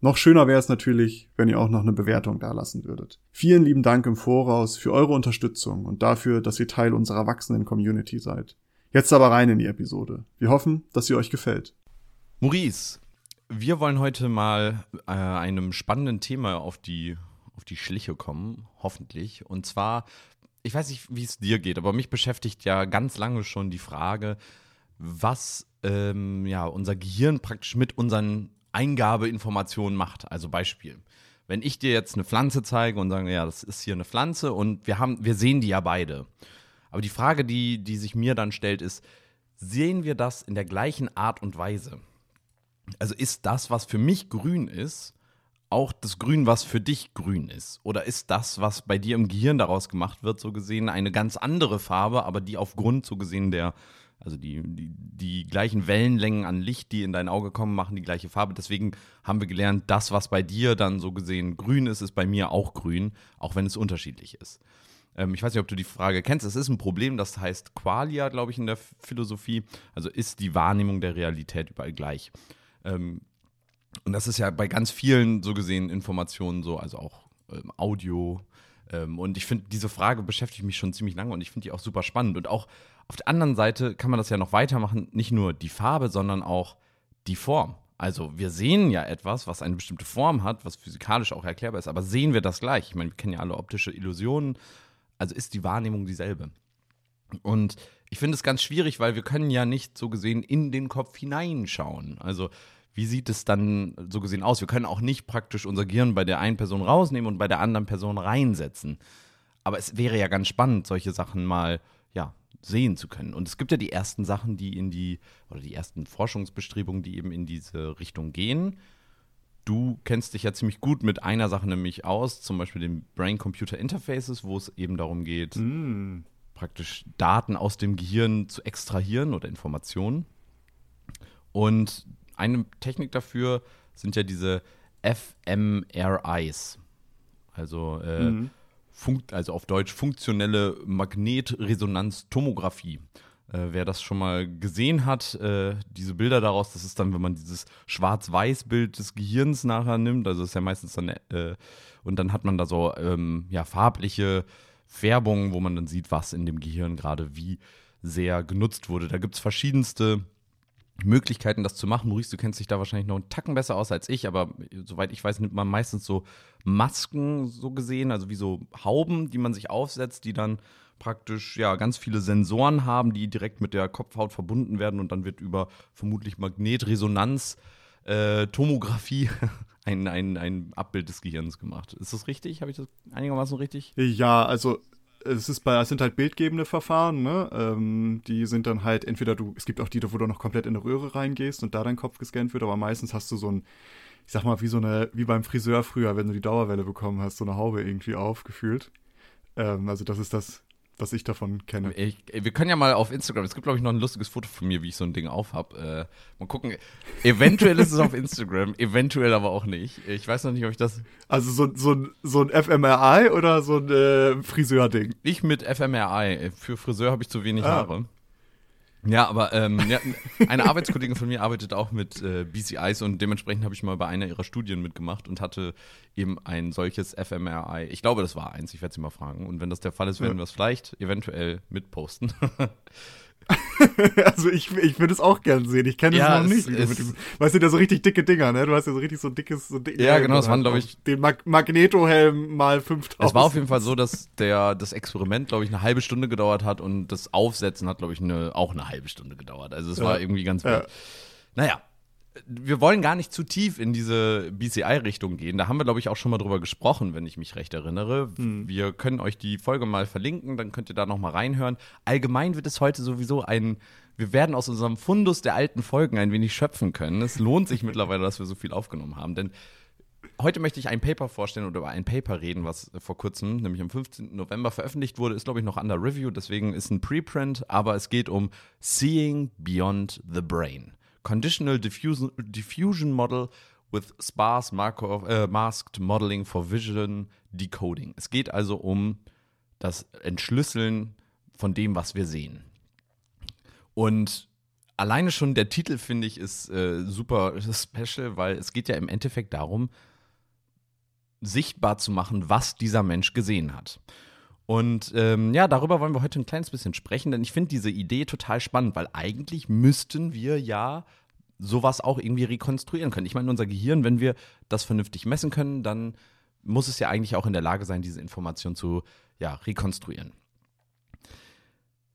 Noch schöner wäre es natürlich, wenn ihr auch noch eine Bewertung dalassen würdet. Vielen lieben Dank im Voraus für eure Unterstützung und dafür, dass ihr Teil unserer wachsenden Community seid. Jetzt aber rein in die Episode. Wir hoffen, dass sie euch gefällt. Maurice, wir wollen heute mal äh, einem spannenden Thema auf die, auf die Schliche kommen, hoffentlich. Und zwar, ich weiß nicht, wie es dir geht, aber mich beschäftigt ja ganz lange schon die Frage, was ähm, ja, unser Gehirn praktisch mit unseren Eingabeinformationen macht. Also Beispiel. Wenn ich dir jetzt eine Pflanze zeige und sage, ja, das ist hier eine Pflanze und wir haben, wir sehen die ja beide. Aber die Frage, die, die sich mir dann stellt, ist, sehen wir das in der gleichen Art und Weise? Also ist das, was für mich grün ist, auch das Grün, was für dich grün ist? Oder ist das, was bei dir im Gehirn daraus gemacht wird, so gesehen, eine ganz andere Farbe, aber die aufgrund so gesehen der also die, die, die gleichen Wellenlängen an Licht, die in dein Auge kommen, machen die gleiche Farbe. Deswegen haben wir gelernt, das, was bei dir dann so gesehen grün ist, ist bei mir auch grün, auch wenn es unterschiedlich ist. Ähm, ich weiß nicht, ob du die Frage kennst. Es ist ein Problem, das heißt Qualia, glaube ich, in der Philosophie. Also ist die Wahrnehmung der Realität überall gleich. Ähm, und das ist ja bei ganz vielen so gesehen Informationen so, also auch ähm, Audio. Ähm, und ich finde, diese Frage beschäftigt mich schon ziemlich lange und ich finde die auch super spannend. Und auch auf der anderen Seite kann man das ja noch weitermachen, nicht nur die Farbe, sondern auch die Form. Also wir sehen ja etwas, was eine bestimmte Form hat, was physikalisch auch erklärbar ist, aber sehen wir das gleich? Ich meine, wir kennen ja alle optische Illusionen, also ist die Wahrnehmung dieselbe. Und ich finde es ganz schwierig, weil wir können ja nicht so gesehen in den Kopf hineinschauen. Also wie sieht es dann so gesehen aus? Wir können auch nicht praktisch unser Gehirn bei der einen Person rausnehmen und bei der anderen Person reinsetzen. Aber es wäre ja ganz spannend, solche Sachen mal ja, sehen zu können. Und es gibt ja die ersten Sachen, die in die, oder die ersten Forschungsbestrebungen, die eben in diese Richtung gehen. Du kennst dich ja ziemlich gut mit einer Sache nämlich aus, zum Beispiel den Brain-Computer Interfaces, wo es eben darum geht, mm. praktisch Daten aus dem Gehirn zu extrahieren oder Informationen. Und eine Technik dafür sind ja diese fMRIs. Also äh, mm Funkt, also auf Deutsch funktionelle Magnetresonanztomographie. Äh, wer das schon mal gesehen hat, äh, diese Bilder daraus, das ist dann, wenn man dieses Schwarz-Weiß-Bild des Gehirns nachher nimmt, also ist ja meistens dann, äh, und dann hat man da so ähm, ja, farbliche Färbungen, wo man dann sieht, was in dem Gehirn gerade wie sehr genutzt wurde. Da gibt es verschiedenste Möglichkeiten, das zu machen. Maurice, du kennst dich da wahrscheinlich noch einen Tacken besser aus als ich, aber soweit ich weiß, nimmt man meistens so Masken so gesehen, also wie so Hauben, die man sich aufsetzt, die dann praktisch ja ganz viele Sensoren haben, die direkt mit der Kopfhaut verbunden werden und dann wird über vermutlich Magnetresonanz äh, Tomographie ein, ein, ein Abbild des Gehirns gemacht. Ist das richtig? Habe ich das einigermaßen richtig? Ja, also es ist bei, es sind halt bildgebende Verfahren, ne? Ähm, die sind dann halt entweder du, es gibt auch die, wo du noch komplett in eine Röhre reingehst und da dein Kopf gescannt wird, aber meistens hast du so ein, ich sag mal, wie so eine, wie beim Friseur früher, wenn du die Dauerwelle bekommen hast, so eine Haube irgendwie aufgefühlt. Ähm, also das ist das, was ich davon kenne. Ich, wir können ja mal auf Instagram, es gibt glaube ich noch ein lustiges Foto von mir, wie ich so ein Ding aufhab. Äh, mal gucken. Eventuell ist es auf Instagram, eventuell aber auch nicht. Ich weiß noch nicht, ob ich das. Also so, so, so ein FMRI oder so ein äh, Friseur-Ding? Ich mit FMRI. Für Friseur habe ich zu wenig ah. Haare. Ja, aber ähm, ja, eine Arbeitskollegin von mir arbeitet auch mit äh, BCIs und dementsprechend habe ich mal bei einer ihrer Studien mitgemacht und hatte eben ein solches fMRI. Ich glaube, das war eins, ich werde sie mal fragen. Und wenn das der Fall ist, werden wir es vielleicht eventuell mitposten. also ich, ich würde es auch gern sehen. Ich kenne ja, es noch nicht. Es, dem, weißt du, der so richtig dicke Dinger, ne? Du hast ja so richtig so dickes. So dick, ja, genau, das waren, glaube ich. Den Mag Magneto-Helm mal 5000. Es war auf jeden Fall so, dass der, das Experiment, glaube ich, eine halbe Stunde gedauert hat und das Aufsetzen hat, glaube ich, eine, auch eine halbe Stunde gedauert. Also es ja. war irgendwie ganz wild. Ja. Naja, wir wollen gar nicht zu tief in diese BCI-Richtung gehen. Da haben wir, glaube ich, auch schon mal drüber gesprochen, wenn ich mich recht erinnere. Hm. Wir können euch die Folge mal verlinken, dann könnt ihr da noch mal reinhören. Allgemein wird es heute sowieso ein, wir werden aus unserem Fundus der alten Folgen ein wenig schöpfen können. Es lohnt sich mittlerweile, dass wir so viel aufgenommen haben, denn heute möchte ich ein Paper vorstellen oder über ein Paper reden, was vor kurzem, nämlich am 15. November veröffentlicht wurde. Ist, glaube ich, noch under Review, deswegen ist ein Preprint, aber es geht um Seeing Beyond the Brain. Conditional Diffusion, Diffusion Model with Sparse Markov, äh, Masked Modeling for Vision Decoding. Es geht also um das Entschlüsseln von dem, was wir sehen. Und alleine schon der Titel, finde ich, ist äh, super special, weil es geht ja im Endeffekt darum, sichtbar zu machen, was dieser Mensch gesehen hat. Und ähm, ja, darüber wollen wir heute ein kleines bisschen sprechen, denn ich finde diese Idee total spannend, weil eigentlich müssten wir ja sowas auch irgendwie rekonstruieren können. Ich meine, unser Gehirn, wenn wir das vernünftig messen können, dann muss es ja eigentlich auch in der Lage sein, diese Information zu ja, rekonstruieren.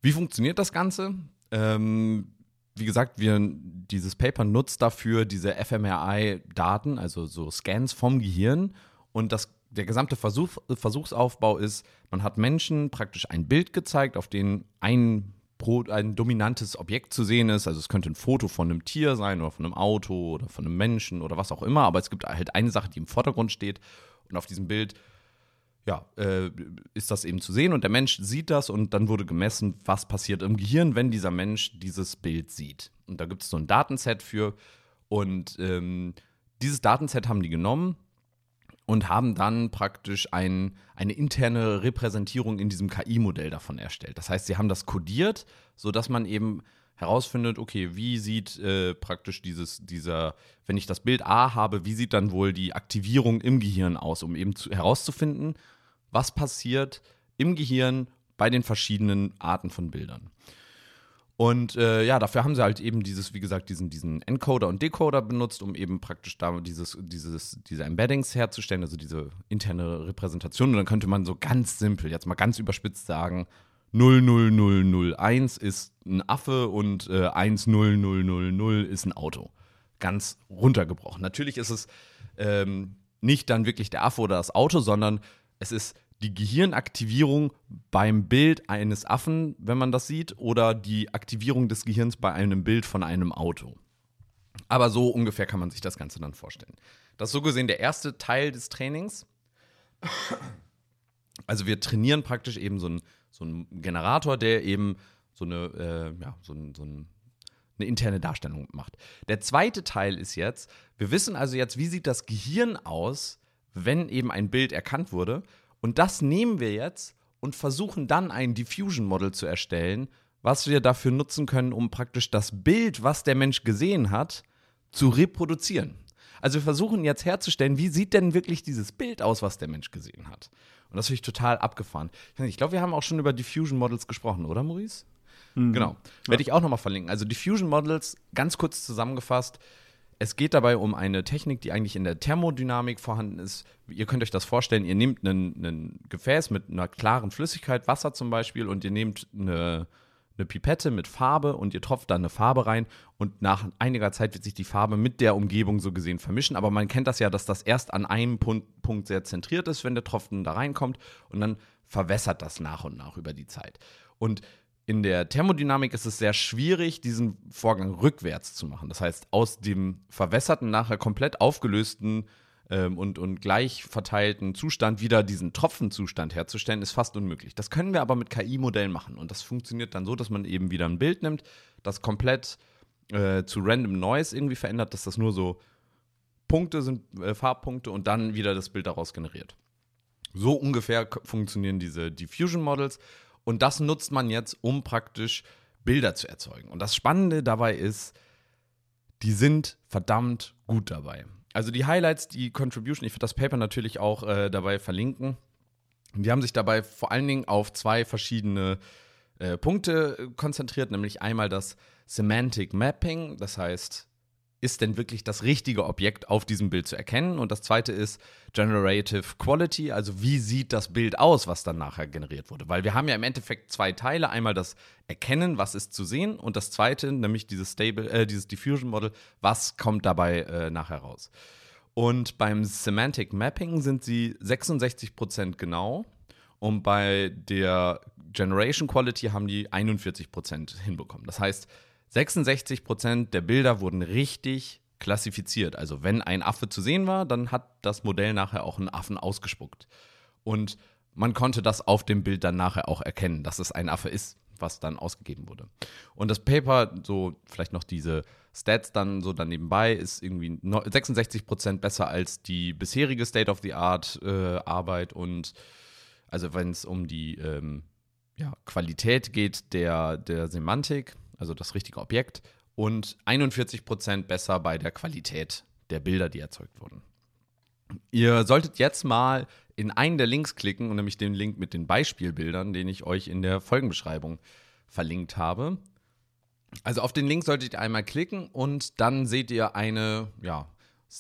Wie funktioniert das Ganze? Ähm, wie gesagt, wir, dieses Paper nutzt dafür diese fMRI-Daten, also so Scans vom Gehirn. Und das, der gesamte Versuch, Versuchsaufbau ist, man hat Menschen praktisch ein Bild gezeigt, auf dem ein, ein dominantes Objekt zu sehen ist. Also es könnte ein Foto von einem Tier sein oder von einem Auto oder von einem Menschen oder was auch immer. Aber es gibt halt eine Sache, die im Vordergrund steht. Und auf diesem Bild ja, äh, ist das eben zu sehen und der Mensch sieht das und dann wurde gemessen, was passiert im Gehirn, wenn dieser Mensch dieses Bild sieht. Und da gibt es so ein Datenset für und ähm, dieses Datenset haben die genommen und haben dann praktisch ein, eine interne Repräsentierung in diesem KI-Modell davon erstellt. Das heißt, sie haben das kodiert, sodass man eben herausfindet, okay, wie sieht äh, praktisch dieses, dieser, wenn ich das Bild A habe, wie sieht dann wohl die Aktivierung im Gehirn aus, um eben zu, herauszufinden, was passiert im Gehirn bei den verschiedenen Arten von Bildern. Und äh, ja, dafür haben sie halt eben dieses, wie gesagt, diesen, diesen Encoder und Decoder benutzt, um eben praktisch da dieses, dieses, diese Embeddings herzustellen, also diese interne Repräsentation. Und dann könnte man so ganz simpel, jetzt mal ganz überspitzt sagen, 00001 ist ein Affe und äh, 10000 ist ein Auto. Ganz runtergebrochen. Natürlich ist es ähm, nicht dann wirklich der Affe oder das Auto, sondern es ist die Gehirnaktivierung beim Bild eines Affen, wenn man das sieht, oder die Aktivierung des Gehirns bei einem Bild von einem Auto. Aber so ungefähr kann man sich das Ganze dann vorstellen. Das ist so gesehen der erste Teil des Trainings. Also wir trainieren praktisch eben so einen, so Generator, der eben so eine, äh, ja, so, ein, so ein, eine interne Darstellung macht. Der zweite Teil ist jetzt, wir wissen also jetzt, wie sieht das Gehirn aus, wenn eben ein Bild erkannt wurde. Und das nehmen wir jetzt und versuchen dann ein Diffusion Model zu erstellen, was wir dafür nutzen können, um praktisch das Bild, was der Mensch gesehen hat, zu reproduzieren. Also wir versuchen jetzt herzustellen, wie sieht denn wirklich dieses Bild aus, was der Mensch gesehen hat. Und das finde ich total abgefahren. Ich glaube, wir haben auch schon über Diffusion Models gesprochen, oder Maurice? Mhm. Genau. Werde ich auch nochmal verlinken. Also Diffusion Models, ganz kurz zusammengefasst, es geht dabei um eine Technik, die eigentlich in der Thermodynamik vorhanden ist. Ihr könnt euch das vorstellen, ihr nehmt ein Gefäß mit einer klaren Flüssigkeit, Wasser zum Beispiel, und ihr nehmt eine, eine Pipette mit Farbe und ihr tropft da eine Farbe rein und nach einiger Zeit wird sich die Farbe mit der Umgebung so gesehen vermischen. Aber man kennt das ja, dass das erst an einem Punkt, Punkt sehr zentriert ist, wenn der Tropfen da reinkommt und dann verwässert das nach und nach über die Zeit. Und in der Thermodynamik ist es sehr schwierig, diesen Vorgang rückwärts zu machen. Das heißt, aus dem verwässerten, nachher komplett aufgelösten ähm, und, und gleich verteilten Zustand wieder diesen Tropfenzustand herzustellen, ist fast unmöglich. Das können wir aber mit KI-Modellen machen. Und das funktioniert dann so, dass man eben wieder ein Bild nimmt, das komplett äh, zu Random Noise irgendwie verändert, dass das nur so Punkte sind, äh, Farbpunkte und dann wieder das Bild daraus generiert. So ungefähr funktionieren diese Diffusion Models. Und das nutzt man jetzt, um praktisch Bilder zu erzeugen. Und das Spannende dabei ist, die sind verdammt gut dabei. Also die Highlights, die Contribution, ich werde das Paper natürlich auch äh, dabei verlinken. Die haben sich dabei vor allen Dingen auf zwei verschiedene äh, Punkte konzentriert, nämlich einmal das Semantic Mapping, das heißt, ist denn wirklich das richtige Objekt auf diesem Bild zu erkennen? Und das zweite ist Generative Quality, also wie sieht das Bild aus, was dann nachher generiert wurde? Weil wir haben ja im Endeffekt zwei Teile, einmal das Erkennen, was ist zu sehen, und das zweite, nämlich dieses Stable, äh, dieses Diffusion Model, was kommt dabei äh, nachher raus? Und beim Semantic Mapping sind sie 66% genau und bei der Generation Quality haben die 41% hinbekommen. Das heißt, 66 Prozent der Bilder wurden richtig klassifiziert. Also wenn ein Affe zu sehen war, dann hat das Modell nachher auch einen Affen ausgespuckt. Und man konnte das auf dem Bild dann nachher auch erkennen, dass es ein Affe ist, was dann ausgegeben wurde. Und das Paper, so vielleicht noch diese Stats dann so dann nebenbei, ist irgendwie 66 Prozent besser als die bisherige State-of-the-Art-Arbeit. Äh, und also wenn es um die ähm, ja, Qualität geht der, der Semantik, also das richtige Objekt, und 41 Prozent besser bei der Qualität der Bilder, die erzeugt wurden. Ihr solltet jetzt mal in einen der Links klicken, nämlich den Link mit den Beispielbildern, den ich euch in der Folgenbeschreibung verlinkt habe. Also auf den Link solltet ihr einmal klicken und dann seht ihr eine, ja,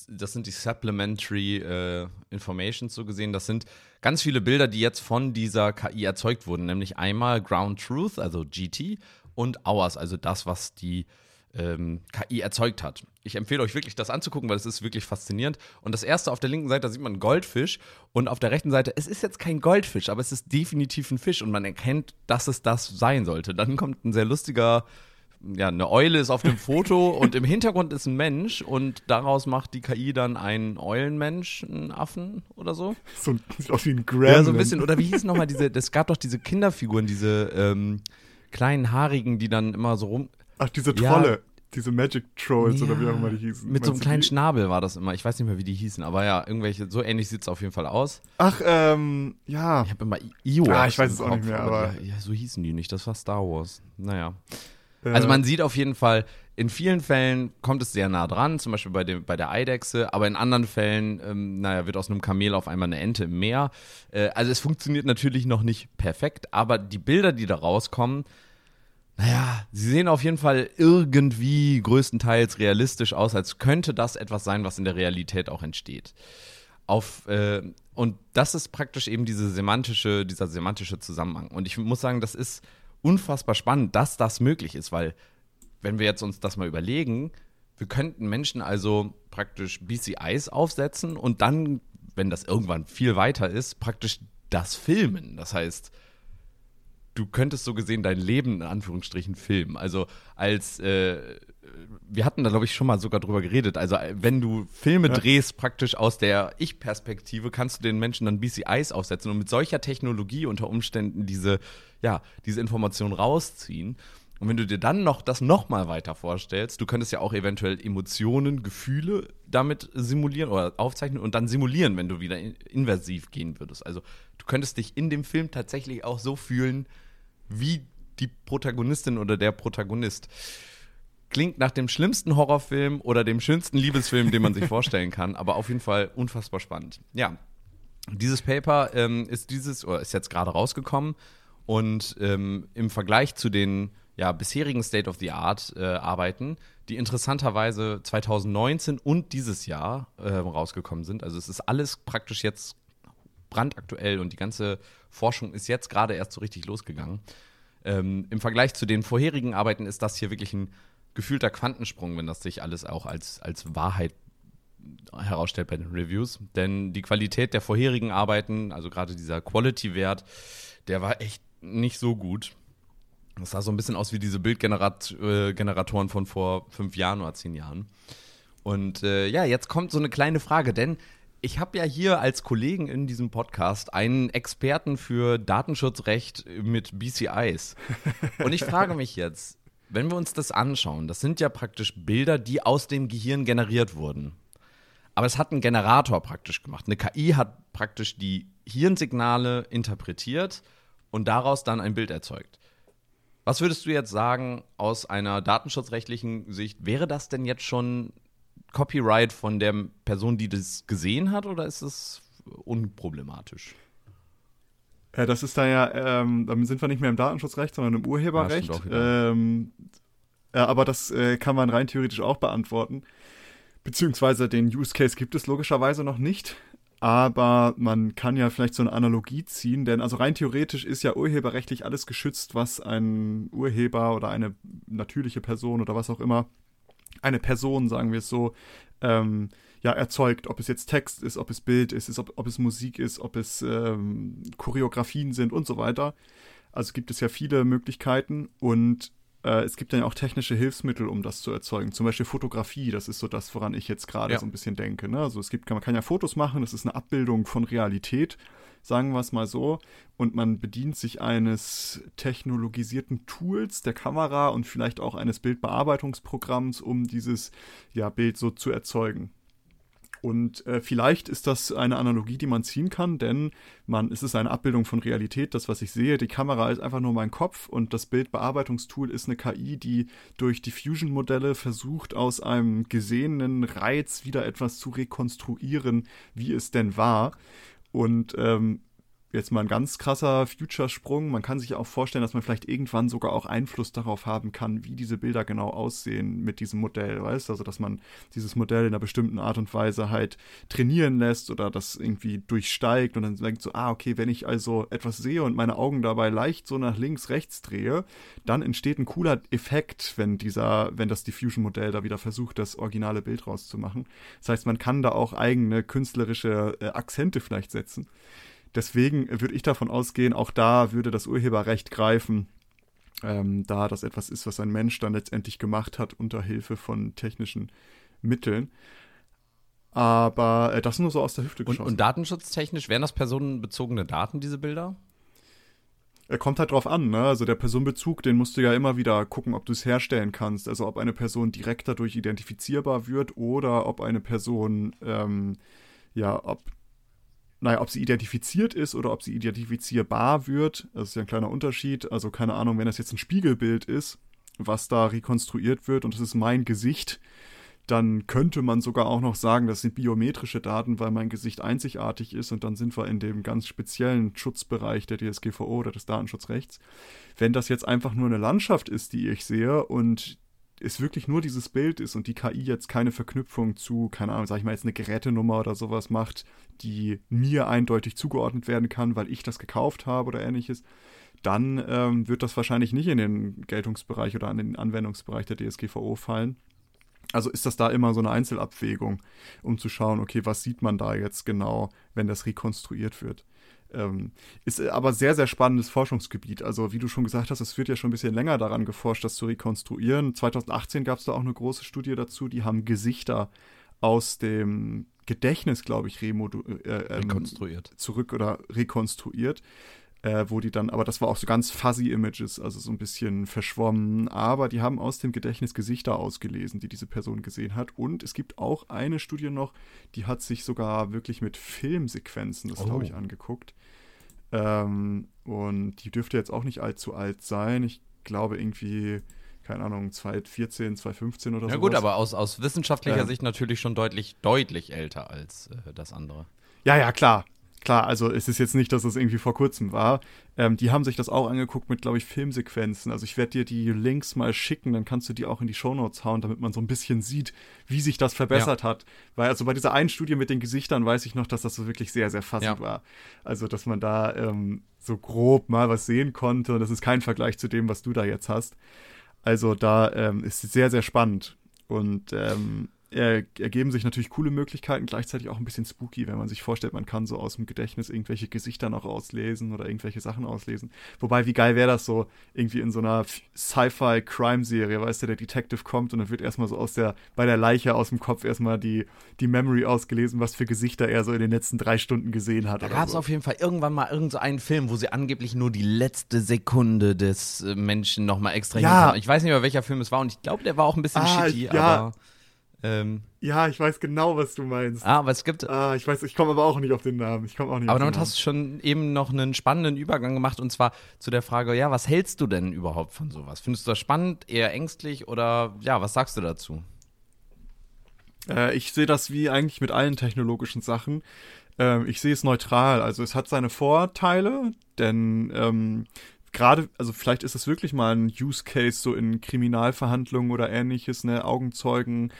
das sind die Supplementary äh, Informations so gesehen. Das sind ganz viele Bilder, die jetzt von dieser KI erzeugt wurden, nämlich einmal Ground Truth, also GT, und Hours, also das, was die ähm, KI erzeugt hat. Ich empfehle euch wirklich, das anzugucken, weil es ist wirklich faszinierend. Und das erste auf der linken Seite, da sieht man einen Goldfisch und auf der rechten Seite, es ist jetzt kein Goldfisch, aber es ist definitiv ein Fisch und man erkennt, dass es das sein sollte. Dann kommt ein sehr lustiger ja, eine Eule ist auf dem Foto und im Hintergrund ist ein Mensch und daraus macht die KI dann einen Eulenmensch, einen Affen oder so. So sieht aus wie ein Gremlin. Ja, so ein bisschen. Oder wie hieß nochmal diese, es gab doch diese Kinderfiguren, diese ähm, kleinen Haarigen, die dann immer so rum. Ach, diese Trolle. Ja, diese Magic Trolls ja, oder wie auch immer die hießen. Mit Meinst so einem kleinen die? Schnabel war das immer. Ich weiß nicht mehr, wie die hießen, aber ja, irgendwelche, so ähnlich sieht es auf jeden Fall aus. Ach, ähm, ja. Ich habe immer Io. Ja, ich weiß es auch Kopf, nicht mehr, aber. Ja, so hießen die nicht, das war Star Wars. Naja. Also man sieht auf jeden Fall, in vielen Fällen kommt es sehr nah dran, zum Beispiel bei, dem, bei der Eidechse, aber in anderen Fällen, ähm, naja, wird aus einem Kamel auf einmal eine Ente im Meer. Äh, also es funktioniert natürlich noch nicht perfekt, aber die Bilder, die da rauskommen, naja, sie sehen auf jeden Fall irgendwie größtenteils realistisch aus, als könnte das etwas sein, was in der Realität auch entsteht. Auf, äh, und das ist praktisch eben diese semantische, dieser semantische Zusammenhang. Und ich muss sagen, das ist unfassbar spannend, dass das möglich ist, weil wenn wir jetzt uns das mal überlegen, wir könnten Menschen also praktisch BCIs aufsetzen und dann, wenn das irgendwann viel weiter ist, praktisch das filmen. Das heißt, du könntest so gesehen dein Leben in Anführungsstrichen filmen. Also als äh, wir hatten da glaube ich schon mal sogar drüber geredet. Also äh, wenn du Filme ja. drehst praktisch aus der Ich-Perspektive, kannst du den Menschen dann BCIs aufsetzen und mit solcher Technologie unter Umständen diese ja diese Information rausziehen. Und wenn du dir dann noch das nochmal weiter vorstellst, du könntest ja auch eventuell Emotionen, Gefühle damit simulieren oder aufzeichnen und dann simulieren, wenn du wieder inversiv gehen würdest. Also du könntest dich in dem Film tatsächlich auch so fühlen, wie die Protagonistin oder der Protagonist. Klingt nach dem schlimmsten Horrorfilm oder dem schönsten Liebesfilm, den man sich vorstellen kann, aber auf jeden Fall unfassbar spannend. Ja, dieses Paper ähm, ist dieses oder ist jetzt gerade rausgekommen und ähm, im Vergleich zu den ja, bisherigen State-of-the-Art-Arbeiten, äh, die interessanterweise 2019 und dieses Jahr äh, rausgekommen sind. Also es ist alles praktisch jetzt brandaktuell und die ganze Forschung ist jetzt gerade erst so richtig losgegangen. Ähm, Im Vergleich zu den vorherigen Arbeiten ist das hier wirklich ein gefühlter Quantensprung, wenn das sich alles auch als, als Wahrheit herausstellt bei den Reviews. Denn die Qualität der vorherigen Arbeiten, also gerade dieser Quality-Wert, der war echt nicht so gut. Das sah so ein bisschen aus wie diese Bildgeneratoren von vor fünf Jahren oder zehn Jahren. Und äh, ja, jetzt kommt so eine kleine Frage, denn ich habe ja hier als Kollegen in diesem Podcast einen Experten für Datenschutzrecht mit BCIs. Und ich frage mich jetzt, wenn wir uns das anschauen, das sind ja praktisch Bilder, die aus dem Gehirn generiert wurden. Aber es hat ein Generator praktisch gemacht. Eine KI hat praktisch die Hirnsignale interpretiert und daraus dann ein Bild erzeugt. Was würdest du jetzt sagen aus einer datenschutzrechtlichen Sicht? Wäre das denn jetzt schon Copyright von der Person, die das gesehen hat, oder ist es unproblematisch? Ja, das ist da ja, ähm, dann sind wir nicht mehr im Datenschutzrecht, sondern im Urheberrecht. Ja, ähm, ja, aber das äh, kann man rein theoretisch auch beantworten. Beziehungsweise den Use Case gibt es logischerweise noch nicht aber man kann ja vielleicht so eine Analogie ziehen, denn also rein theoretisch ist ja urheberrechtlich alles geschützt, was ein Urheber oder eine natürliche Person oder was auch immer, eine Person, sagen wir es so, ähm, ja, erzeugt, ob es jetzt Text ist, ob es Bild ist, ist ob, ob es Musik ist, ob es ähm, Choreografien sind und so weiter. Also gibt es ja viele Möglichkeiten und äh, es gibt dann ja auch technische Hilfsmittel, um das zu erzeugen. Zum Beispiel Fotografie, das ist so das, woran ich jetzt gerade ja. so ein bisschen denke. Ne? Also es gibt, man kann ja Fotos machen, das ist eine Abbildung von Realität, sagen wir es mal so. Und man bedient sich eines technologisierten Tools der Kamera und vielleicht auch eines Bildbearbeitungsprogramms, um dieses ja, Bild so zu erzeugen. Und äh, vielleicht ist das eine Analogie, die man ziehen kann, denn man, es ist eine Abbildung von Realität, das, was ich sehe. Die Kamera ist einfach nur mein Kopf und das Bildbearbeitungstool ist eine KI, die durch Diffusion-Modelle versucht, aus einem gesehenen Reiz wieder etwas zu rekonstruieren, wie es denn war. Und ähm, jetzt mal ein ganz krasser Future-Sprung. Man kann sich auch vorstellen, dass man vielleicht irgendwann sogar auch Einfluss darauf haben kann, wie diese Bilder genau aussehen mit diesem Modell, weißt Also, dass man dieses Modell in einer bestimmten Art und Weise halt trainieren lässt oder das irgendwie durchsteigt und dann denkt so, ah, okay, wenn ich also etwas sehe und meine Augen dabei leicht so nach links, rechts drehe, dann entsteht ein cooler Effekt, wenn dieser, wenn das Diffusion-Modell da wieder versucht, das originale Bild rauszumachen. Das heißt, man kann da auch eigene künstlerische äh, Akzente vielleicht setzen. Deswegen würde ich davon ausgehen, auch da würde das Urheberrecht greifen, ähm, da das etwas ist, was ein Mensch dann letztendlich gemacht hat unter Hilfe von technischen Mitteln. Aber äh, das nur so aus der Hüfte geschossen. Und, und datenschutztechnisch wären das personenbezogene Daten, diese Bilder? Er kommt halt drauf an, ne? Also der Personenbezug, den musst du ja immer wieder gucken, ob du es herstellen kannst. Also ob eine Person direkt dadurch identifizierbar wird oder ob eine Person, ähm, ja, ob naja, ob sie identifiziert ist oder ob sie identifizierbar wird, das ist ja ein kleiner Unterschied. Also keine Ahnung, wenn das jetzt ein Spiegelbild ist, was da rekonstruiert wird und das ist mein Gesicht, dann könnte man sogar auch noch sagen, das sind biometrische Daten, weil mein Gesicht einzigartig ist und dann sind wir in dem ganz speziellen Schutzbereich der DSGVO oder des Datenschutzrechts. Wenn das jetzt einfach nur eine Landschaft ist, die ich sehe und es wirklich nur dieses Bild ist und die KI jetzt keine Verknüpfung zu, keine Ahnung, sag ich mal jetzt eine Gerätenummer oder sowas macht, die mir eindeutig zugeordnet werden kann, weil ich das gekauft habe oder ähnliches, dann ähm, wird das wahrscheinlich nicht in den Geltungsbereich oder an den Anwendungsbereich der DSGVO fallen. Also ist das da immer so eine Einzelabwägung, um zu schauen, okay, was sieht man da jetzt genau, wenn das rekonstruiert wird. Ähm, ist aber sehr, sehr spannendes Forschungsgebiet. Also, wie du schon gesagt hast, es wird ja schon ein bisschen länger daran geforscht, das zu rekonstruieren. 2018 gab es da auch eine große Studie dazu, die haben Gesichter aus dem Gedächtnis, glaube ich, äh, ähm, rekonstruiert. Zurück oder rekonstruiert äh, wo die dann, aber das war auch so ganz fuzzy Images, also so ein bisschen verschwommen, aber die haben aus dem Gedächtnis Gesichter ausgelesen, die diese Person gesehen hat. Und es gibt auch eine Studie noch, die hat sich sogar wirklich mit Filmsequenzen, das oh. glaube ich, angeguckt. Ähm, und die dürfte jetzt auch nicht allzu alt sein. Ich glaube irgendwie, keine Ahnung, 2014, 2015 oder so. Ja gut, aber aus, aus wissenschaftlicher ähm, Sicht natürlich schon deutlich, deutlich älter als äh, das andere. Ja, ja, klar klar, also es ist jetzt nicht, dass es irgendwie vor kurzem war. Ähm, die haben sich das auch angeguckt mit, glaube ich, Filmsequenzen. Also ich werde dir die Links mal schicken, dann kannst du die auch in die Shownotes hauen, damit man so ein bisschen sieht, wie sich das verbessert ja. hat. Weil also bei dieser einen Studie mit den Gesichtern weiß ich noch, dass das so wirklich sehr, sehr fassend ja. war. Also dass man da ähm, so grob mal was sehen konnte und das ist kein Vergleich zu dem, was du da jetzt hast. Also da ähm, ist es sehr, sehr spannend. Und ähm, er, ergeben sich natürlich coole Möglichkeiten, gleichzeitig auch ein bisschen spooky, wenn man sich vorstellt, man kann so aus dem Gedächtnis irgendwelche Gesichter noch auslesen oder irgendwelche Sachen auslesen. Wobei, wie geil wäre das so, irgendwie in so einer Sci-Fi-Crime-Serie, weißt du, der Detective kommt und dann wird erstmal so aus der, bei der Leiche aus dem Kopf erstmal die, die Memory ausgelesen, was für Gesichter er so in den letzten drei Stunden gesehen hat. Da gab es so. auf jeden Fall irgendwann mal irgendeinen so einen Film, wo sie angeblich nur die letzte Sekunde des äh, Menschen nochmal extra ja. Ich weiß nicht mehr, welcher Film es war und ich glaube, der war auch ein bisschen ah, shitty, ja. aber. Ähm, ja, ich weiß genau, was du meinst. Ah, aber es gibt. Ah, ich weiß, ich komme aber auch nicht auf den Namen. Ich komme auch nicht. Aber damit hast du schon eben noch einen spannenden Übergang gemacht und zwar zu der Frage, ja, was hältst du denn überhaupt von sowas? Findest du das spannend, eher ängstlich oder ja, was sagst du dazu? Äh, ich sehe das wie eigentlich mit allen technologischen Sachen. Äh, ich sehe es neutral. Also es hat seine Vorteile, denn ähm, gerade, also vielleicht ist es wirklich mal ein Use Case so in Kriminalverhandlungen oder ähnliches, ne, Augenzeugen,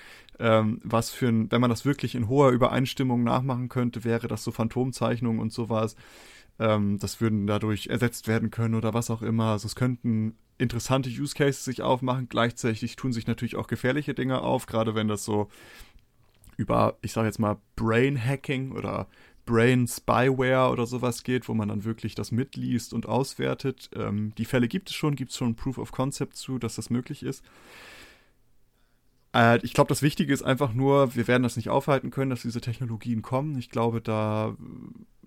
ähm, was für ein, wenn man das wirklich in hoher Übereinstimmung nachmachen könnte, wäre das so Phantomzeichnungen und sowas. Ähm, das würden dadurch ersetzt werden können oder was auch immer. Also es könnten interessante Use Cases sich aufmachen. Gleichzeitig tun sich natürlich auch gefährliche Dinge auf, gerade wenn das so über, ich sage jetzt mal, Brain Hacking oder Brain Spyware oder sowas geht, wo man dann wirklich das mitliest und auswertet. Ähm, die Fälle gibt es schon, gibt es schon Proof of Concept zu, dass das möglich ist. Äh, ich glaube, das Wichtige ist einfach nur, wir werden das nicht aufhalten können, dass diese Technologien kommen. Ich glaube, da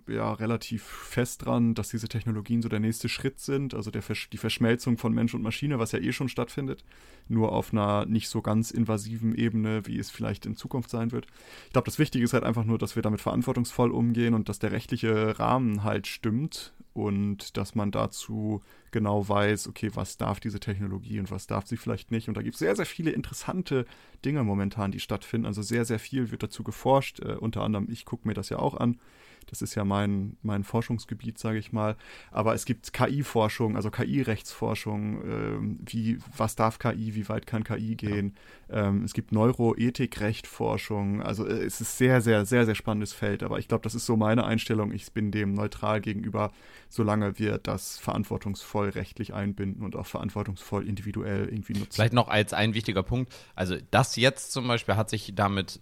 ja relativ fest dran, dass diese Technologien so der nächste Schritt sind, also der die Verschmelzung von Mensch und Maschine, was ja eh schon stattfindet, nur auf einer nicht so ganz invasiven Ebene, wie es vielleicht in Zukunft sein wird. Ich glaube, das Wichtige ist halt einfach nur, dass wir damit verantwortungsvoll umgehen und dass der rechtliche Rahmen halt stimmt und dass man dazu genau weiß, okay, was darf diese Technologie und was darf sie vielleicht nicht. Und da gibt es sehr, sehr viele interessante Dinge momentan, die stattfinden. Also sehr, sehr viel wird dazu geforscht. Äh, unter anderem, ich gucke mir das ja auch an. Das ist ja mein, mein Forschungsgebiet, sage ich mal. Aber es gibt KI-Forschung, also KI-Rechtsforschung. Ähm, wie, was darf KI, wie weit kann KI gehen? Ja. Ähm, es gibt Neuroethik-Rechtforschung. Also äh, es ist sehr, sehr, sehr, sehr spannendes Feld. Aber ich glaube, das ist so meine Einstellung. Ich bin dem neutral gegenüber, solange wir das verantwortungsvoll rechtlich einbinden und auch verantwortungsvoll individuell irgendwie nutzen. Vielleicht noch als ein wichtiger Punkt. Also das jetzt zum Beispiel hat sich damit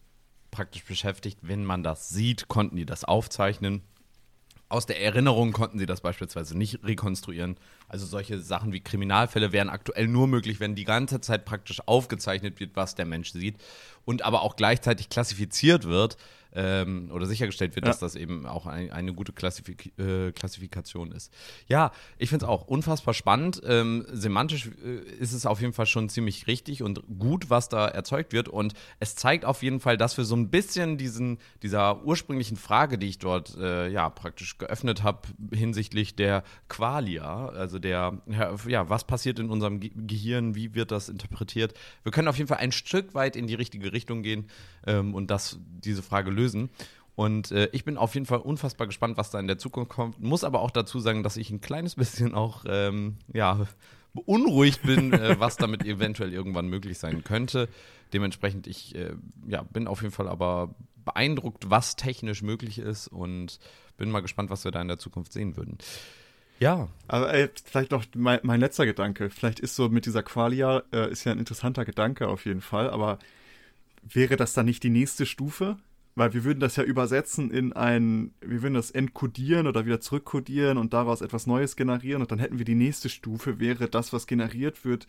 praktisch beschäftigt. Wenn man das sieht, konnten die das aufzeichnen. Aus der Erinnerung konnten sie das beispielsweise nicht rekonstruieren. Also solche Sachen wie Kriminalfälle wären aktuell nur möglich, wenn die ganze Zeit praktisch aufgezeichnet wird, was der Mensch sieht und aber auch gleichzeitig klassifiziert wird, ähm, oder sichergestellt wird, ja. dass das eben auch ein, eine gute Klassifik äh, Klassifikation ist. Ja, ich finde es auch unfassbar spannend. Ähm, semantisch äh, ist es auf jeden Fall schon ziemlich richtig und gut, was da erzeugt wird. Und es zeigt auf jeden Fall, dass wir so ein bisschen diesen, dieser ursprünglichen Frage, die ich dort äh, ja praktisch geöffnet habe, hinsichtlich der Qualia, also der, ja, was passiert in unserem Ge Gehirn, wie wird das interpretiert. Wir können auf jeden Fall ein Stück weit in die richtige Richtung gehen ähm, und das, diese Frage lösen lösen. Und äh, ich bin auf jeden Fall unfassbar gespannt, was da in der Zukunft kommt. Muss aber auch dazu sagen, dass ich ein kleines bisschen auch ähm, ja, beunruhigt bin, äh, was damit eventuell irgendwann möglich sein könnte. Dementsprechend, ich äh, ja, bin auf jeden Fall aber beeindruckt, was technisch möglich ist und bin mal gespannt, was wir da in der Zukunft sehen würden. Ja. Aber ey, vielleicht noch mein, mein, letzter Gedanke. Vielleicht ist so mit dieser Qualia, äh, ist ja ein interessanter Gedanke auf jeden Fall, aber wäre das dann nicht die nächste Stufe? Weil wir würden das ja übersetzen in ein, wir würden das entkodieren oder wieder zurückkodieren und daraus etwas Neues generieren und dann hätten wir die nächste Stufe, wäre das, was generiert wird,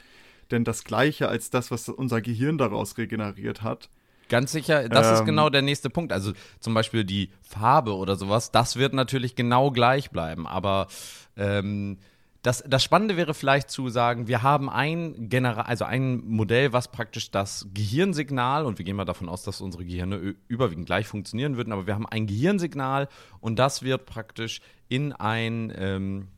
denn das gleiche als das, was unser Gehirn daraus regeneriert hat. Ganz sicher, das ähm, ist genau der nächste Punkt. Also zum Beispiel die Farbe oder sowas, das wird natürlich genau gleich bleiben, aber ähm, das, das Spannende wäre vielleicht zu sagen, wir haben ein General, also ein Modell, was praktisch das Gehirnsignal, und wir gehen mal davon aus, dass unsere Gehirne überwiegend gleich funktionieren würden, aber wir haben ein Gehirnsignal und das wird praktisch in ein, ähm,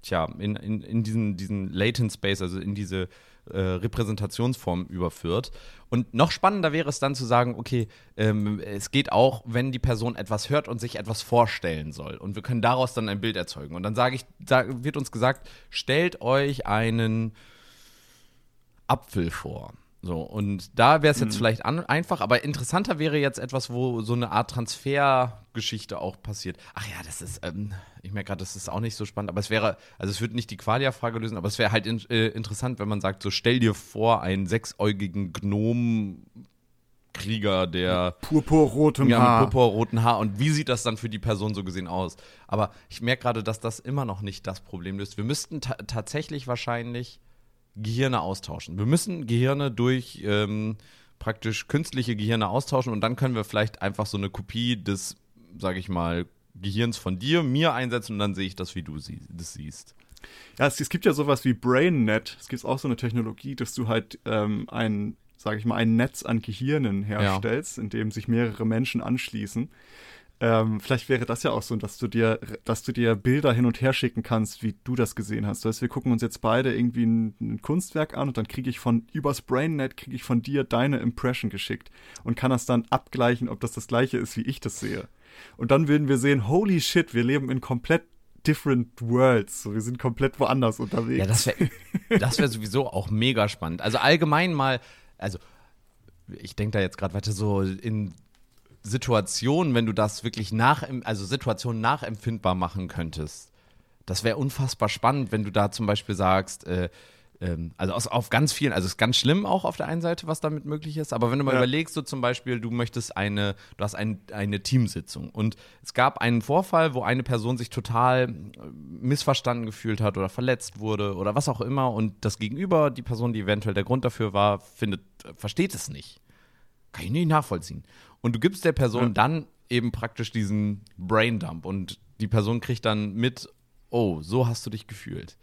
tja, in, in, in diesen, diesen Latent Space, also in diese äh, Repräsentationsform überführt. Und noch spannender wäre es dann zu sagen, okay, ähm, es geht auch, wenn die Person etwas hört und sich etwas vorstellen soll. Und wir können daraus dann ein Bild erzeugen. Und dann sage ich, da wird uns gesagt, stellt euch einen Apfel vor. So, und da wäre es jetzt mhm. vielleicht an, einfach, aber interessanter wäre jetzt etwas, wo so eine Art Transfergeschichte auch passiert. Ach ja, das ist, ähm, ich merke gerade, das ist auch nicht so spannend, aber es wäre, also es würde nicht die Qualia-Frage lösen, aber es wäre halt in, äh, interessant, wenn man sagt, so stell dir vor, einen sechsäugigen Gnom. Krieger, der purpurrotem ja, Haar. Mit purpurroten Haar. Und wie sieht das dann für die Person so gesehen aus? Aber ich merke gerade, dass das immer noch nicht das Problem löst. Wir müssten tatsächlich wahrscheinlich Gehirne austauschen. Wir müssen Gehirne durch ähm, praktisch künstliche Gehirne austauschen und dann können wir vielleicht einfach so eine Kopie des, sage ich mal, Gehirns von dir, mir einsetzen und dann sehe ich das, wie du sie, das siehst. Ja, es, es, gibt ja sowas wie BrainNet. Es gibt auch so eine Technologie, dass du halt ähm, ein, sage ich mal, ein Netz an Gehirnen herstellst, ja. in dem sich mehrere Menschen anschließen. Ähm, vielleicht wäre das ja auch so, dass du dir, dass du dir Bilder hin und her schicken kannst, wie du das gesehen hast. Das heißt, wir gucken uns jetzt beide irgendwie ein, ein Kunstwerk an und dann kriege ich von übers BrainNet kriege ich von dir deine Impression geschickt und kann das dann abgleichen, ob das das gleiche ist, wie ich das sehe. Und dann würden wir sehen, holy shit, wir leben in komplett different worlds. Wir sind komplett woanders unterwegs. Ja, das wäre das wär sowieso auch mega spannend. Also allgemein mal, also ich denke da jetzt gerade weiter so in Situationen, wenn du das wirklich nach, also Situationen nachempfindbar machen könntest. Das wäre unfassbar spannend, wenn du da zum Beispiel sagst, äh, ähm, also aus, auf ganz vielen, also es ist ganz schlimm auch auf der einen Seite, was damit möglich ist, aber wenn du mal Ja. überlegst, so zum Beispiel, du möchtest eine, du hast ein, eine Teamsitzung und es gab einen Vorfall, wo eine Person sich total äh, missverstanden gefühlt hat oder verletzt wurde oder was auch immer und das Gegenüber, die Person, die eventuell der Grund dafür war, findet, versteht es nicht. Kann ich nicht nachvollziehen. Und du gibst der Person Ja. dann eben praktisch diesen Braindump und die Person kriegt dann mit, oh, so hast du dich gefühlt.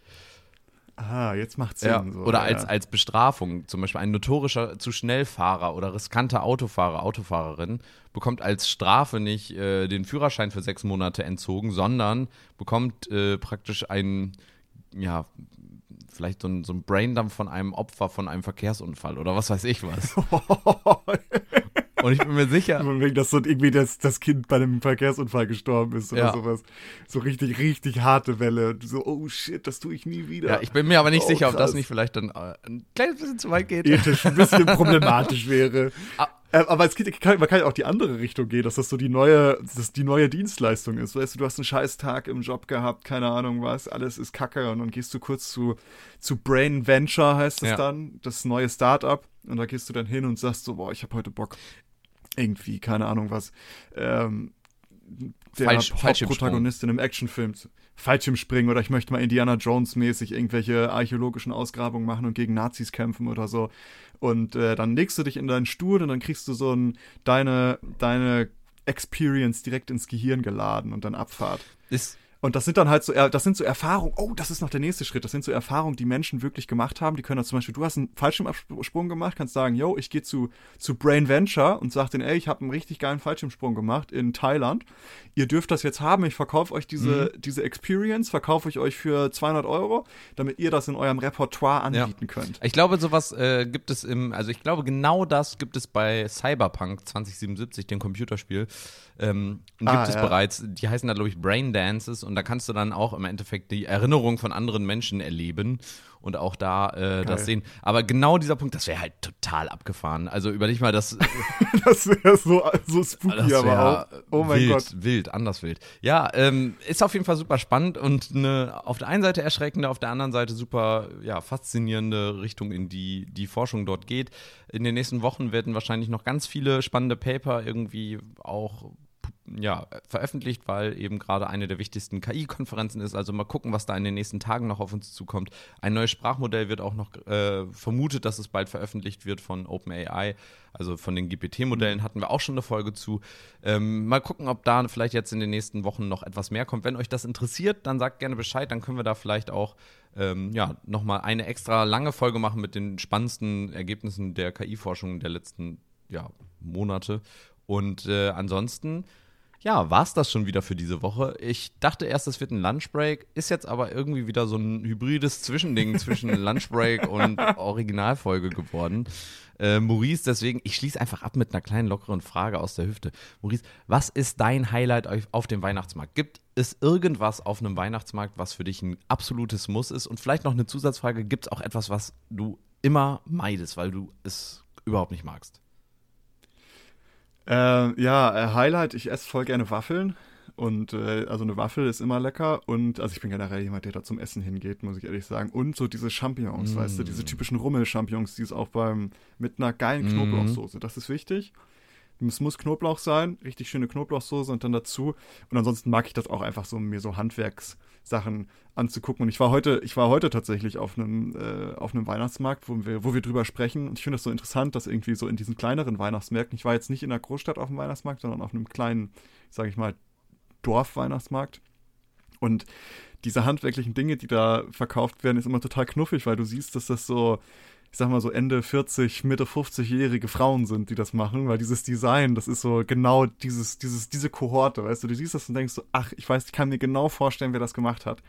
Ah, jetzt macht's Sinn. Ja, so. oder ja. als, als Bestrafung, zum Beispiel ein notorischer zu Schnellfahrer oder riskanter Autofahrer, Autofahrerin bekommt als Strafe nicht äh, den Führerschein für sechs Monate entzogen, sondern bekommt äh, praktisch einen, ja, vielleicht so ein, so ein Braindump von einem Opfer von einem Verkehrsunfall oder was weiß ich was. Und ich bin mir sicher, wegen, dass so irgendwie das, das Kind bei einem Verkehrsunfall gestorben ist oder Ja. sowas. So richtig, richtig harte Welle. So, oh shit, das tue ich nie wieder. ja, ich bin mir aber nicht Oh, sicher, ob das krass. nicht vielleicht dann äh, ein kleines bisschen zu weit geht. ethisch ein bisschen problematisch wäre. Ah. Äh, Aber es geht, kann, man kann ja auch die andere Richtung gehen, dass das so die neue, dass das die neue Dienstleistung ist. Weißt du, du hast einen scheiß Tag im Job gehabt, keine Ahnung was, alles ist kacke und dann gehst du kurz zu, zu Brain Venture, heißt es Ja. dann, das neue Startup und da gehst du dann hin und sagst so, boah, ich habe heute Bock, irgendwie, keine Ahnung was, ähm, der Falsch-. Hauptprotagonist in einem Actionfilm Fallschirmspringen oder ich möchte mal Indiana Jones mäßig irgendwelche archäologischen Ausgrabungen machen und gegen Nazis kämpfen oder so. Und äh, dann legst du dich in deinen Stuhl und dann kriegst du so ein, deine, deine Experience direkt ins Gehirn geladen und dann Abfahrt. Ist, Und das sind dann halt so, das sind so Erfahrungen, oh, das ist noch der nächste Schritt, das sind so Erfahrungen, die Menschen wirklich gemacht haben. Die können dann zum Beispiel, du hast einen Fallschirmsprung gemacht, kannst sagen, yo, ich gehe zu, zu Brain Venture und sag denen, ey, ich habe einen richtig geilen Fallschirmsprung gemacht in Thailand. Ihr dürft das jetzt haben, ich verkaufe euch diese, diese Experience, verkaufe ich euch für 200 Euro, damit ihr das in eurem Repertoire anbieten könnt. Ich glaube, sowas äh, gibt es im, also ich glaube, genau das gibt es bei Cyberpunk 2077, dem Computerspiel. Ähm, gibt Ah, es ja. bereits, die heißen da, glaube ich, Brain Dances und da kannst du dann auch im Endeffekt die Erinnerung von anderen Menschen erleben und auch da äh, das sehen. Aber genau dieser Punkt, das wäre halt total abgefahren. Also überleg mal, das, Das wäre so, so spooky, aber auch. Oh mein wild, Gott. wild, anders wild. Ja, ähm, ist auf jeden Fall super spannend und eine auf der einen Seite erschreckende, auf der anderen Seite super ja, faszinierende Richtung, in die die Forschung dort geht. In den nächsten Wochen werden wahrscheinlich noch ganz viele spannende Paper irgendwie auch ja, veröffentlicht, weil eben gerade eine der wichtigsten KI-Konferenzen ist. Also mal gucken, was da in den nächsten Tagen noch auf uns zukommt. Ein neues Sprachmodell wird auch noch äh, vermutet, dass es bald veröffentlicht wird von OpenAI. Also von den GPT-Modellen hatten wir auch schon eine Folge zu. Ähm, mal gucken, ob da vielleicht jetzt in den nächsten Wochen noch etwas mehr kommt. Wenn euch das interessiert, dann sagt gerne Bescheid. Dann können wir da vielleicht auch ähm, ja, nochmal eine extra lange Folge machen mit den spannendsten Ergebnissen der KI-Forschung der letzten ja, Monate. Und äh, ansonsten, ja, war es das schon wieder für diese Woche. Ich dachte erst, es wird ein Lunchbreak, ist jetzt aber irgendwie wieder so ein hybrides Zwischending zwischen Lunchbreak und Originalfolge geworden. Äh, Maurice, deswegen, ich schließe einfach ab mit einer kleinen lockeren Frage aus der Hüfte. Maurice, was ist dein Highlight auf- auf dem Weihnachtsmarkt? Gibt es irgendwas auf einem Weihnachtsmarkt, was für dich ein absolutes Muss ist? Und vielleicht noch eine Zusatzfrage, gibt es auch etwas, was du immer meidest, weil du es überhaupt nicht magst? Äh, ja, Highlight, ich esse voll gerne Waffeln. Und äh, also eine Waffel ist immer lecker. Und also ich bin generell jemand, der da zum Essen hingeht, muss ich ehrlich sagen. Und so diese Champignons, weißt du, diese typischen Rummel-Champignons, die es auch beim mit einer geilen Mm. Knoblauchsoße. Das ist wichtig. Es muss Knoblauch sein, richtig schöne Knoblauchsoße und dann dazu. Und ansonsten mag ich das auch einfach so, mir so Handwerkssachen anzugucken. Und ich war heute, ich war heute tatsächlich auf einem, äh, auf einem Weihnachtsmarkt, wo wir, wo wir drüber sprechen. Und ich finde das so interessant, dass irgendwie so in diesen kleineren Weihnachtsmärkten, ich war jetzt nicht in der Großstadt auf dem Weihnachtsmarkt, sondern auf einem kleinen, sage ich mal, Dorfweihnachtsmarkt. Und diese handwerklichen Dinge, die da verkauft werden, ist immer total knuffig, weil du siehst, dass das so, ich sag mal so Ende 40, Mitte 50-jährige Frauen sind, die das machen, weil dieses Design, das ist so genau dieses, dieses, diese Kohorte, weißt du, du siehst das und denkst so, ach, ich weiß, ich kann mir genau vorstellen, wer das gemacht hat.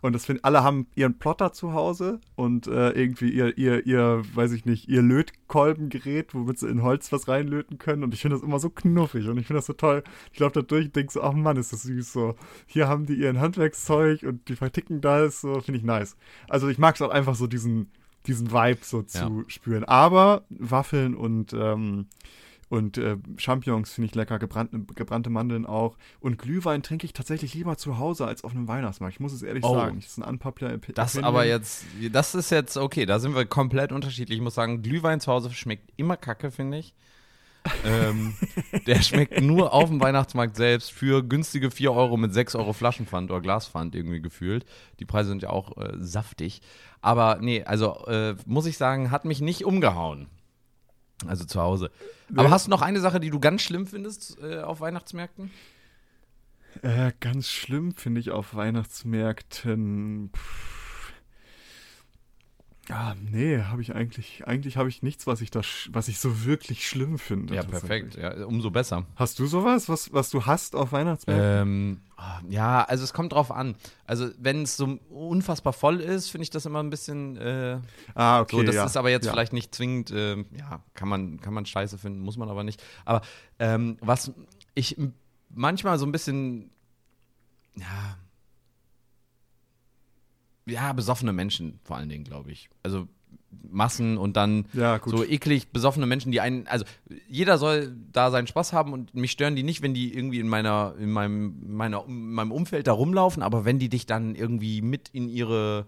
Und das finden, alle haben ihren Plotter zu Hause und äh, irgendwie ihr, ihr, ihr, weiß ich nicht, ihr Lötkolbengerät, womit sie in Holz was reinlöten können. Und ich finde das immer so knuffig und ich finde das so toll. Ich laufe da durch und denke so, ach Mann, ist das süß so. Hier haben die ihren Handwerkszeug und die verticken das, so, finde ich nice. Also ich mag es auch einfach so diesen, diesen Vibe so zu Ja. spüren. Aber Waffeln und, ähm, Und äh, Champignons finde ich lecker, gebrannte, gebrannte Mandeln auch. Und Glühwein trinke ich tatsächlich lieber zu Hause als auf einem Weihnachtsmarkt. Ich muss es ehrlich oh. sagen. Das ist ein unpopular Opinion. Das aber jetzt, das ist jetzt okay, da sind wir komplett unterschiedlich. Ich muss sagen, Glühwein zu Hause schmeckt immer kacke, finde ich. Ähm, der schmeckt nur auf dem Weihnachtsmarkt selbst für günstige 4 Euro mit 6 Euro Flaschenpfand oder Glaspfand irgendwie gefühlt. Die Preise sind ja auch äh, saftig. Aber nee, also äh, muss ich sagen, hat mich nicht umgehauen. Also zu Hause. Aber hast du noch eine Sache, die du ganz schlimm findest äh, auf Weihnachtsmärkten? Äh, ganz schlimm finde ich auf Weihnachtsmärkten. Pff Ah, nee, habe ich eigentlich, eigentlich habe ich nichts, was ich da, was ich so wirklich schlimm finde. Ja, perfekt, ja, umso besser. Hast du sowas, was, was du hast auf Weihnachtsmärkten? Ähm, ah, ja, also es kommt drauf an. Also wenn es so unfassbar voll ist, finde ich das immer ein bisschen. Äh, ah, okay. So, das ja. ist aber jetzt ja. vielleicht nicht zwingend. Äh, ja, kann man, kann man Scheiße finden, muss man aber nicht. Aber ähm, was ich manchmal so ein bisschen, ja ja, besoffene Menschen vor allen Dingen, glaube ich. Also Massen und dann ja, so eklig besoffene Menschen, die einen, also jeder soll da seinen Spaß haben und mich stören die nicht, wenn die irgendwie in meiner, in meinem, meiner, in meinem Umfeld da rumlaufen, aber wenn die dich dann irgendwie mit in ihre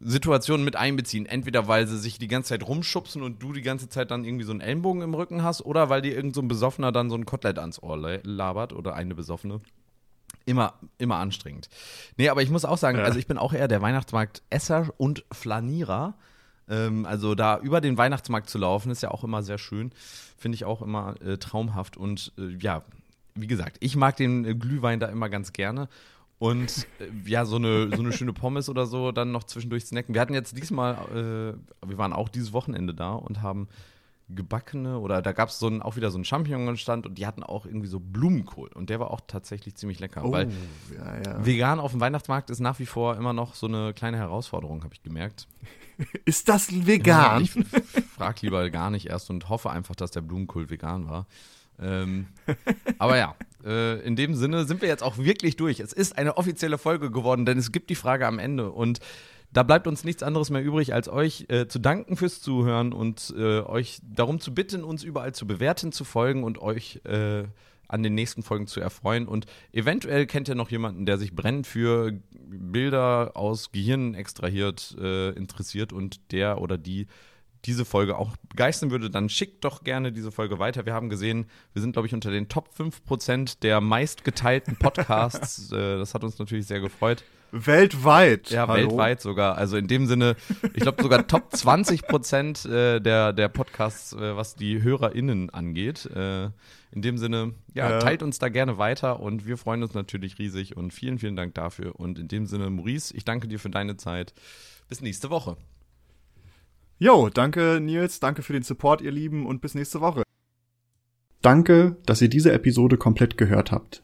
Situation mit einbeziehen, entweder weil sie sich die ganze Zeit rumschubsen und du die ganze Zeit dann irgendwie so einen Ellenbogen im Rücken hast, oder weil dir irgend so ein Besoffener dann so ein Kotelett ans Ohr labert oder eine Besoffene immer, immer anstrengend. Nee, aber ich muss auch sagen, ja. also ich bin auch eher der Weihnachtsmarkt-Esser und Flanierer. Ähm, also da über den Weihnachtsmarkt zu laufen, ist ja auch immer sehr schön. Finde ich auch immer äh, traumhaft. Und äh, ja, wie gesagt, ich mag den äh, Glühwein da immer ganz gerne. Und äh, ja, so eine, so eine schöne Pommes oder so dann noch zwischendurch snacken. Wir hatten jetzt diesmal, äh, wir waren auch dieses Wochenende da und haben gebackene oder da gab es so auch wieder so einen Champignon-Stand und die hatten auch irgendwie so Blumenkohl und der war auch tatsächlich ziemlich lecker, oh, weil ja, ja. vegan auf dem Weihnachtsmarkt ist nach wie vor immer noch so eine kleine Herausforderung, habe ich gemerkt. Ist das vegan? Ja, ich frag lieber gar nicht erst und hoffe einfach, dass der Blumenkohl vegan war. Ähm, aber ja, äh, in dem Sinne sind wir jetzt auch wirklich durch. Es ist eine offizielle Folge geworden, denn es gibt die Frage am Ende und da bleibt uns nichts anderes mehr übrig, als euch äh, zu danken fürs Zuhören und äh, euch darum zu bitten, uns überall zu bewerten, zu folgen und euch äh, an den nächsten Folgen zu erfreuen. Und eventuell kennt ihr noch jemanden, der sich brennend für Bilder aus Gehirnen extrahiert äh, interessiert und der oder die diese Folge auch begeistern würde, dann schickt doch gerne diese Folge weiter. Wir haben gesehen, wir sind, glaube ich, unter den Top 5% der meistgeteilten Podcasts. Äh, das hat uns natürlich sehr gefreut. Weltweit. Ja, Hallo? weltweit sogar. Also in dem Sinne, ich glaube sogar Top 20 Prozent äh, der, der Podcasts, äh, was die HörerInnen angeht. Äh, in dem Sinne, ja, teilt uns da gerne weiter und wir freuen uns natürlich riesig und vielen, vielen Dank dafür. Und in dem Sinne, Maurice, ich danke dir für deine Zeit. Bis nächste Woche. Jo, danke Nils, danke für den Support, ihr Lieben, und bis nächste Woche. Danke, dass ihr diese Episode komplett gehört habt.